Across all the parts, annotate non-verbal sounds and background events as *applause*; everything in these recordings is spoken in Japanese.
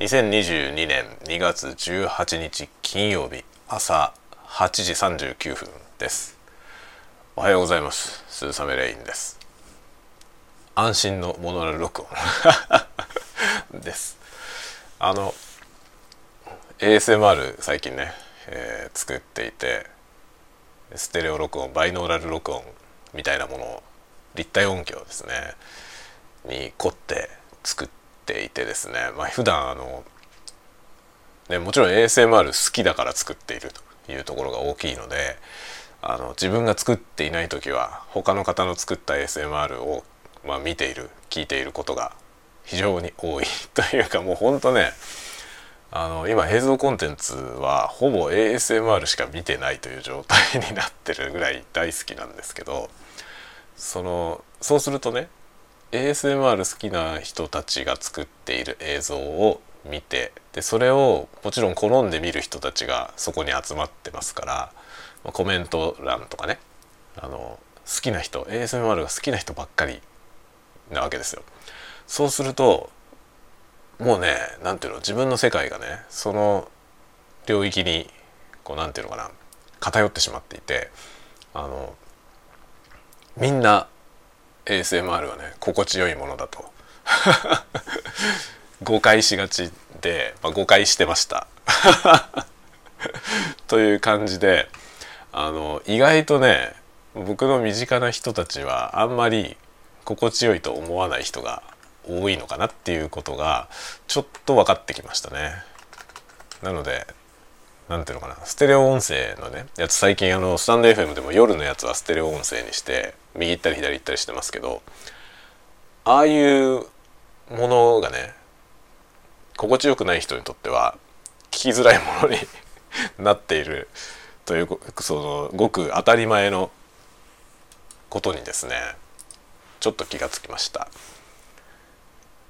2022年2月18日金曜日朝8時39分です。おはようございます。スーサメレインです。安心のモノラル録音です。あの ASMR 最近ね、えー、作っていてステレオ録音バイノーラル録音みたいなものを立体音響ですねに凝って作ってていてですねまあ普段あのねもちろん ASMR 好きだから作っているというところが大きいのであの自分が作っていない時は他の方の作った ASMR を、まあ、見ている聞いていることが非常に多いというかもうほんとねあの今映像コンテンツはほぼ ASMR しか見てないという状態になってるぐらい大好きなんですけどそのそうするとね ASMR 好きな人たちが作っている映像を見てでそれをもちろん好んで見る人たちがそこに集まってますからコメント欄とかねあの好きな人 ASMR が好きな人ばっかりなわけですよ。そうするともうね何ていうの自分の世界がねその領域にこう何ていうのかな偏ってしまっていてあのみんな ASMR はね心地よいものだと *laughs* 誤解しがちで、まあ、誤解してました *laughs* という感じであの意外とね僕の身近な人たちはあんまり心地よいと思わない人が多いのかなっていうことがちょっと分かってきましたね。なので何ていうのかなステレオ音声のねやつ最近あのスタンド FM でも夜のやつはステレオ音声にして右行ったり左行ったりしてますけどああいうものがね心地よくない人にとっては聞きづらいものに *laughs* なっているというそのごく当たり前のことにですねちょっと気がつきました。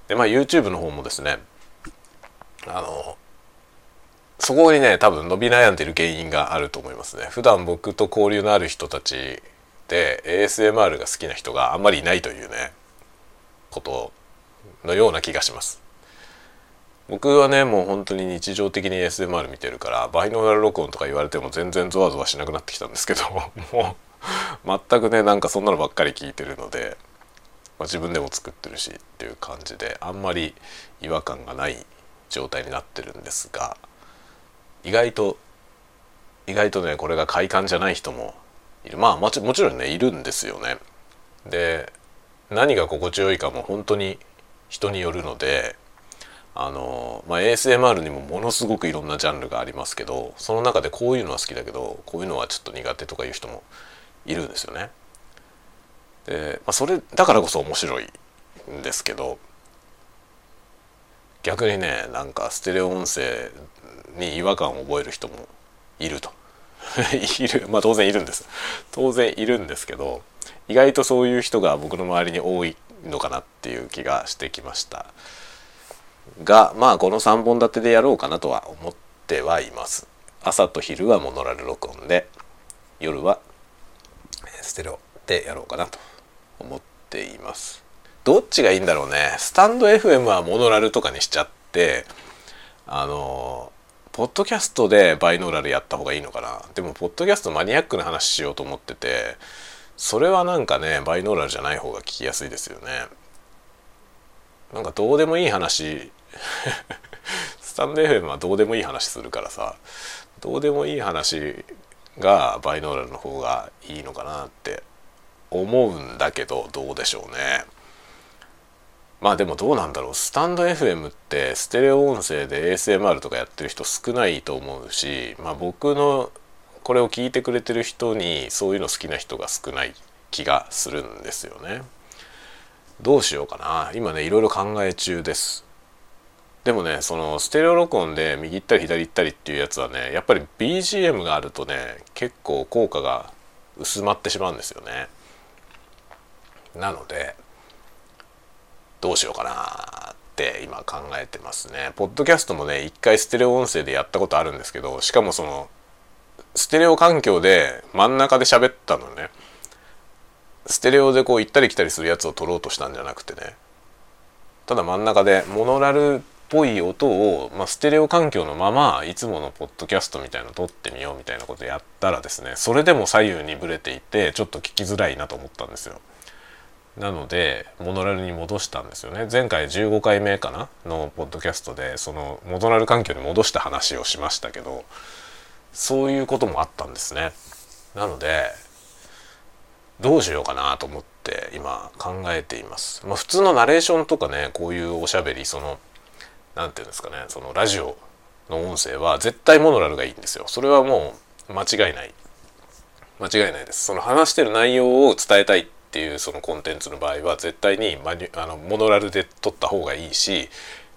でまあ YouTube の方もですねあのそこにね多分伸び悩んでる原因があると思いますね。普段僕と交流のある人たちで ASMR が好きな人があんまりいないというねことのような気がします。僕はねもう本当に日常的に ASMR 見てるからバイノーラル録音とか言われても全然ゾワゾワしなくなってきたんですけど *laughs* もう全くねなんかそんなのばっかり聞いてるので、まあ、自分でも作ってるしっていう感じであんまり違和感がない状態になってるんですが意外と意外とねこれが快感じゃない人もまあもちろんねいるんですよね。で何が心地よいかも本当に人によるのであの、まあ、ASMR にもものすごくいろんなジャンルがありますけどその中でこういうのは好きだけどこういうのはちょっと苦手とかいう人もいるんですよね。で、まあ、それだからこそ面白いんですけど逆にねなんかステレオ音声に違和感を覚える人もいると *laughs* いる。まあ当然いるんです。当然いるんですけど意外とそういう人が僕の周りに多いのかなっていう気がしてきました。がまあこの3本立てでやろうかなとは思ってはいます。朝と昼はモノラル録音で夜はステレオでやろうかなと思っています。どっちがいいんだろうね。スタンド FM はモノラルとかにしちゃってあのポッドキャストでバイノーラルやった方がいいのかな？でもポッドキャストマニアックな話しようと思っててそれはなんかねバイノーラルじゃない方が聞きやすいですよね。なんかどうでもいい話 *laughs* スタンド FM はどうでもいい話するからさどうでもいい話がバイノーラルの方がいいのかなって思うんだけどどうでしょうね。まあでもどうなんだろうスタンド FM ってステレオ音声で ASMR とかやってる人少ないと思うし、まあ、僕のこれを聞いてくれてる人にそういうの好きな人が少ない気がするんですよね。どうしようかな今ねいろいろ考え中です。でもねそのステレオ録音で右行ったり左行ったりっていうやつはねやっぱり BGM があるとね結構効果が薄まってしまうんですよね。なのでどうしようかなって今考えてますね。ポッドキャストもね一回ステレオ音声でやったことあるんですけどしかもそのステレオ環境で真ん中で喋ったのねステレオでこう行ったり来たりするやつを撮ろうとしたんじゃなくてねただ真ん中でモノラルっぽい音を、まあ、ステレオ環境のままいつものポッドキャストみたいの撮ってみようみたいなことやったらですねそれでも左右にブレていてちょっと聞きづらいなと思ったんですよ。なのでモノラルに戻したんですよね前回15回目かな？のポッドキャストでそのモノラル環境に戻した話をしましたけどそういうこともあったんですね。なのでどうしようかなと思って今考えています。まあ、普通のナレーションとかねこういうおしゃべりその何て言うんですかねそのラジオの音声は絶対モノラルがいいんですよ。それはもう間違いない。間違いないです。その話してる内容を伝えたいっていうそのコンテンツの場合は絶対にマニあのモノラルで撮った方がいいし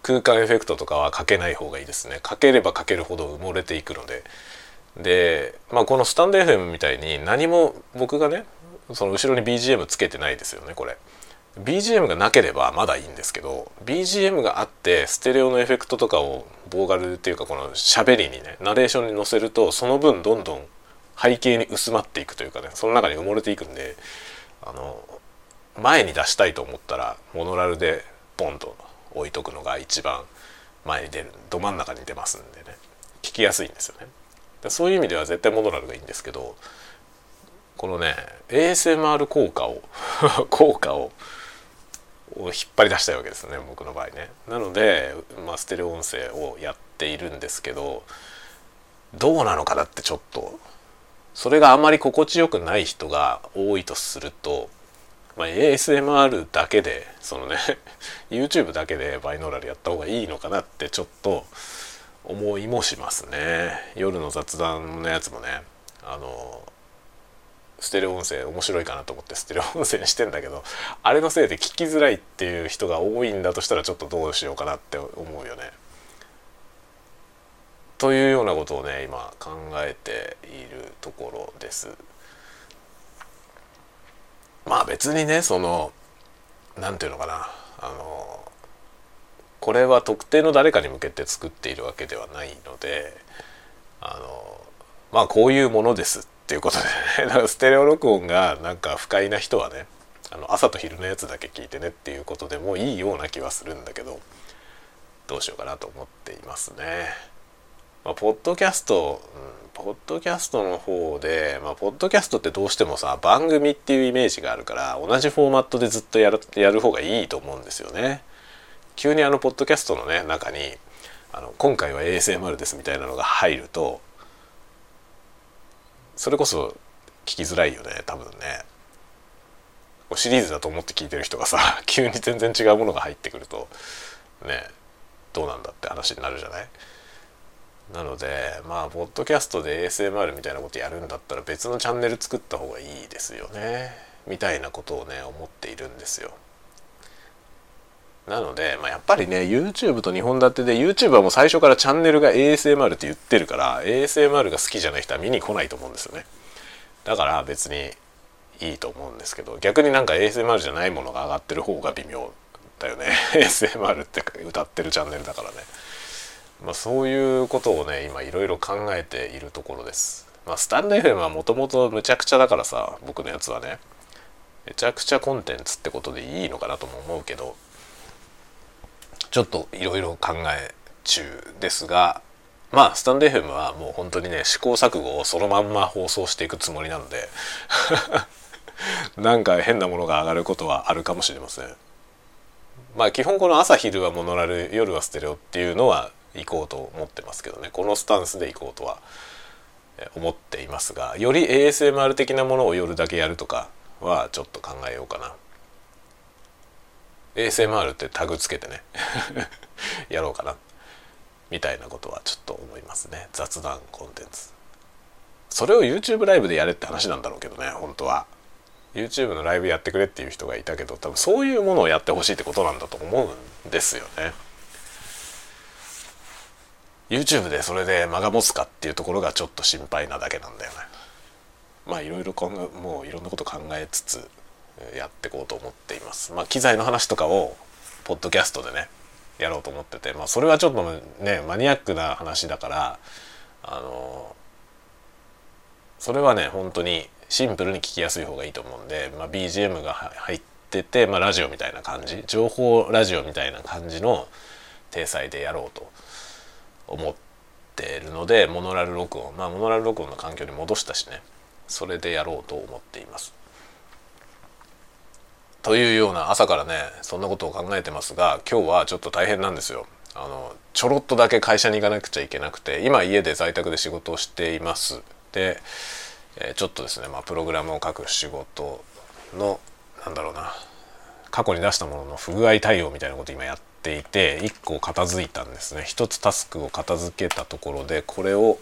空間エフェクトとかはかけない方がいいですね。かければかけるほど埋もれていくので。で、まあ、このスタンド FM みたいに何も僕がねその後ろに BGM つけてないですよねこれ BGM がなければまだいいんですけど BGM があってステレオのエフェクトとかをボーガルっていうかこの喋りにねナレーションに乗せるとその分どんどん背景に薄まっていくというかねその中に埋もれていくんであの前に出したいと思ったらモノラルでポンと置いとくのが一番前に出るど真ん中に出ますんでね聞きやすいんですよね。そういう意味では絶対モノラルがいいんですけどこのね ASMR 効果を *laughs* 効果をを引っ張り出したいわけですね僕の場合ね。なので、まあ、ステレオ音声をやっているんですけどどうなのかなってちょっとそれがあまり心地よくない人が多いとすると、まあ、ASMR だけでそのね *laughs* YouTube だけでバイノーラルやった方がいいのかなってちょっと思いもしますね。夜の雑談のやつもねあのステレオ音声面白いかなと思ってステレオ音声にしてんだけどあれのせいで聞きづらいっていう人が多いんだとしたらちょっとどうしようかなって思うよね。というようなことをね今考えているところです。まあ別にねその何て言うのかなあのこれは特定の誰かに向けて作っているわけではないのであのまあこういうものですっていうことでね *laughs* だかステレオ録音がなんか不快な人はねあの朝と昼のやつだけ聞いてねっていうことでもいいような気はするんだけどどうしようかなと思っていますね。まあ、ポッドキャスト、うん、ポッドキャストの方で、まあ、ポッドキャストってどうしてもさ番組っていうイメージがあるから同じフォーマットでずっとやるやる方がいいと思うんですよね。急にあのポッドキャストのね中にあの今回は ASMR ですみたいなのが入るとそれこそ聞きづらいよね多分ねシリーズだと思って聞いてる人がさ *laughs* 急に全然違うものが入ってくるとねどうなんだって話になるじゃない？なのでまあポッドキャストで ASMR みたいなことやるんだったら別のチャンネル作った方がいいですよね。みたいなことをね思っているんですよ。なので、まあ、やっぱりね YouTube と2本立てで YouTube はもう最初からチャンネルが ASMR って言ってるから ASMR が好きじゃない人は見に来ないと思うんですよね。だから別にいいと思うんですけど逆になんか ASMR じゃないものが上がってる方が微妙だよね。*laughs* ASMR って歌ってるチャンネルだからね。まあそういうことをね今いろいろ考えているところですまあスタンド FM はもともとむちゃくちゃだからさ僕のやつはねめちゃくちゃコンテンツってことでいいのかなとも思うけどちょっといろいろ考え中ですがまあスタンド FM はもう本当にね試行錯誤をそのまんま放送していくつもりなので *laughs* なんか変なものが上がることはあるかもしれません。まあ基本この朝昼はモノラル夜はステレオっていうのは行こうと思ってますけどね。このスタンスで行こうとは思っていますがより ASMR 的なものを夜だけやるとかはちょっと考えようかな。ASMR ってタグつけてね *laughs* やろうかな。みたいなことはちょっと思いますね。雑談コンテンツ。それを YouTube ライブでやれって話なんだろうけどね本当は。YouTube のライブやってくれっていう人がいたけど多分そういうものをやってほしいってことなんだと思うんですよね。YouTube でそれで間が持つかっていうところがちょっと心配なだけなんだよねまあいろいろ考えもういろんなこと考えつつやっていこうと思っています。まあ、機材の話とかをポッドキャストでねやろうと思ってて、まあ、それはちょっとねマニアックな話だからあのそれはね本当にシンプルに聞きやすい方がいいと思うんで、まあ、BGM が入ってて、まあ、ラジオみたいな感じ情報ラジオみたいな感じの体裁でやろうと思ってるのでモノラル録音まあモノラル録音の環境に戻したしねそれでやろうと思っています。というような朝からねそんなことを考えてますが今日はちょっと大変なんですよ。あのちょろっとだけ会社に行かなくちゃいけなくて今家で在宅で仕事をしています。で、え、ちょっとですね、まあ、プログラムを書く仕事のなんだろうな過去に出したものの不具合対応みたいなこと今やっていて1個片付いたんですね。1つタスクを片付けたところでこれを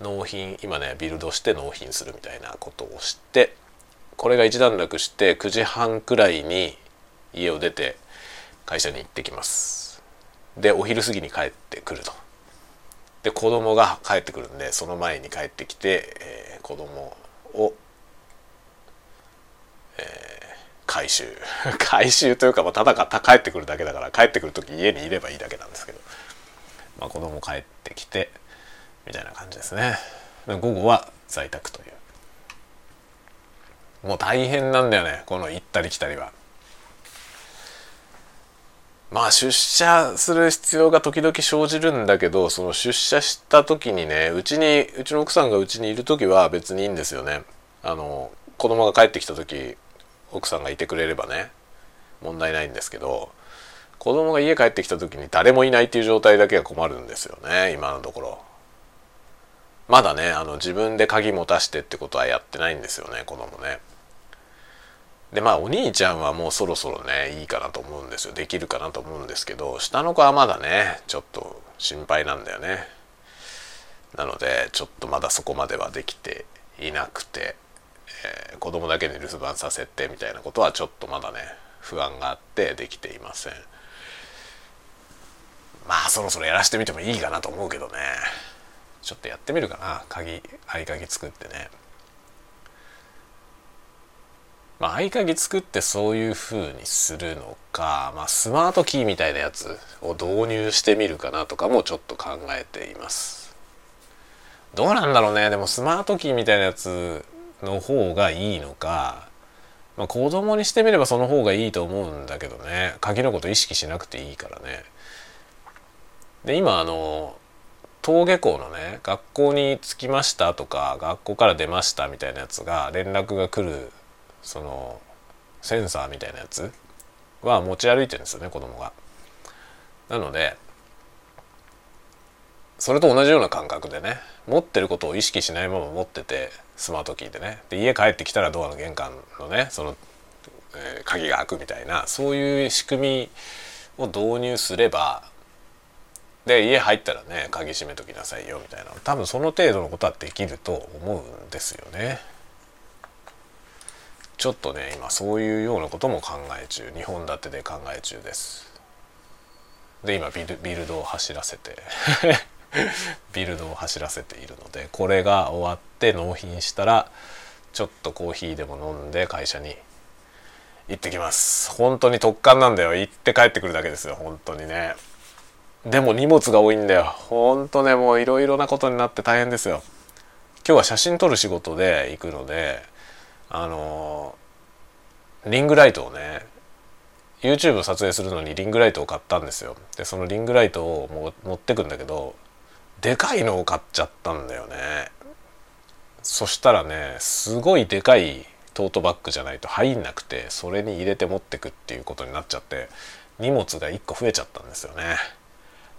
納品今ねビルドして納品するみたいなことをしてこれが一段落して9時半くらいに家を出て会社に行ってきます。でお昼過ぎに帰ってくると。で子供が帰ってくるんでその前に帰ってきて、えー、子供を、えー、回収 *laughs* 回収というか、まあ、ただか帰ってくるだけだから帰ってくる時家にいればいいだけなんですけど、まあ、子供帰ってきてみたいな感じですね午後は在宅というもう大変なんだよねこの行ったり来たりは。まあ出社する必要が時々生じるんだけどその出社した時にねうちにうちの奥さんがうちにいる時は別にいいんですよね。あの子供が帰ってきた時奥さんがいてくれればね問題ないんですけど子供が家帰ってきた時に誰もいないっていう状態だけが困るんですよね今のところ。まだねあの自分で鍵持たしてってことはやってないんですよね子供ね。でまあお兄ちゃんはもうそろそろねいいかなと思うんですよできるかなと思うんですけど下の子はまだねちょっと心配なんだよねなのでちょっとまだそこまではできていなくて、えー、子供だけに留守番させてみたいなことはちょっとまだね不安があってできていません。まあそろそろやらしてみてもいいかなと思うけどね。ちょっとやってみるかな。鍵合鍵作ってね。まあ、合鍵作ってそういう風にするのか、まあ、スマートキーみたいなやつを導入してみるかなとかもちょっと考えています。どうなんだろうね。でもスマートキーみたいなやつの方がいいのか、まあ、子供にしてみればその方がいいと思うんだけどね鍵のこと意識しなくていいからねで今あの登下校のね学校に着きましたとか学校から出ましたみたいなやつが連絡が来るそのセンサーみたいなやつは持ち歩いてるんですよね子供が。なのでそれと同じような感覚でね持ってることを意識しないまま持っててスマートキーでね。で家帰ってきたらドアの玄関のねその、えー、鍵が開くみたいなそういう仕組みを導入すればで家入ったらね鍵閉めときなさいよみたいな。多分その程度のことはできると思うんですよね。ちょっとね今そういうようなことも考え中。2本立てで考え中です。で今ビルビルドを走らせて。*laughs* ビルドを走らせているのでこれが終わって納品したらちょっとコーヒーでも飲んで会社に行ってきます。本当に特感なんだよ。行って帰ってくるだけですよ。本当にね。でも荷物が多いんだよ。本当ねもういろいろなことになって大変ですよ。今日は写真撮る仕事で行くのであのリングライトをね YouTube 撮影するのにリングライトを買ったんですよ。でそのリングライトをも持ってくんだけどでかいのを買っちゃったんだよね。そしたらねすごいでかいトートバッグじゃないと入んなくてそれに入れて持ってくっていうことになっちゃって荷物が1個増えちゃったんですよね。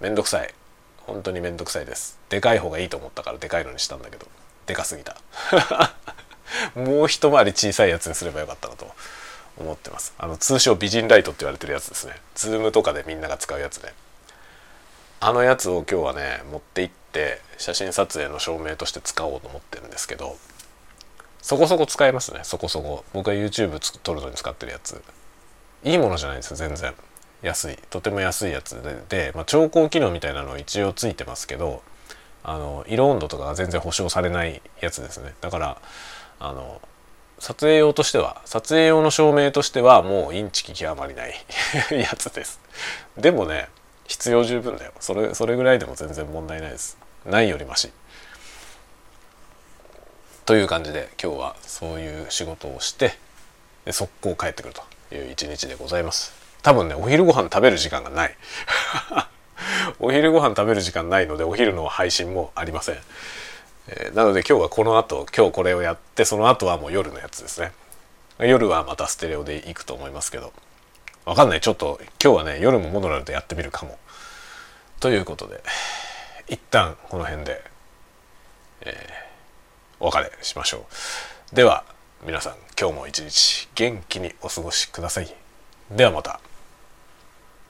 めんどくさい。本当にめんどくさいです。でかい方がいいと思ったからでかいのにしたんだけどでかすぎた。*laughs* もう一回り小さいやつにすればよかったなと思ってます。あの通称美人ライトって言われてるやつですね。ズームとかでみんなが使うやつねあのやつを今日はね持って行って写真撮影の証明として使おうと思ってるんですけどそこそこ使えますね。そこそこ。僕が YouTube 撮るのに使ってるやつ。いいものじゃないですよ全然。安い。とても安いやつでで、まあ、調光機能みたいなの一応ついてますけどあの色温度とかが全然保証されないやつですね。だからあの撮影用としては撮影用の照明としてはもうインチキ極まりない *laughs* やつです。でもね必要十分だよ。それそれぐらいでも全然問題ないです。ないよりマシ。という感じで今日はそういう仕事をしてで速攻帰ってくるという一日でございます。多分ねお昼ご飯食べる時間がない。*laughs* お昼ご飯食べる時間ないのでお昼の配信もありません、えー、なので今日はこの後今日これをやってその後はもう夜のやつですね。夜はまたステレオで行くと思いますけど。わかんない。ちょっと今日はね夜もモノラルでやってみるかも。ということで一旦この辺で、えー、お別れしましょう。では皆さん今日も一日元気にお過ごしください。ではまた。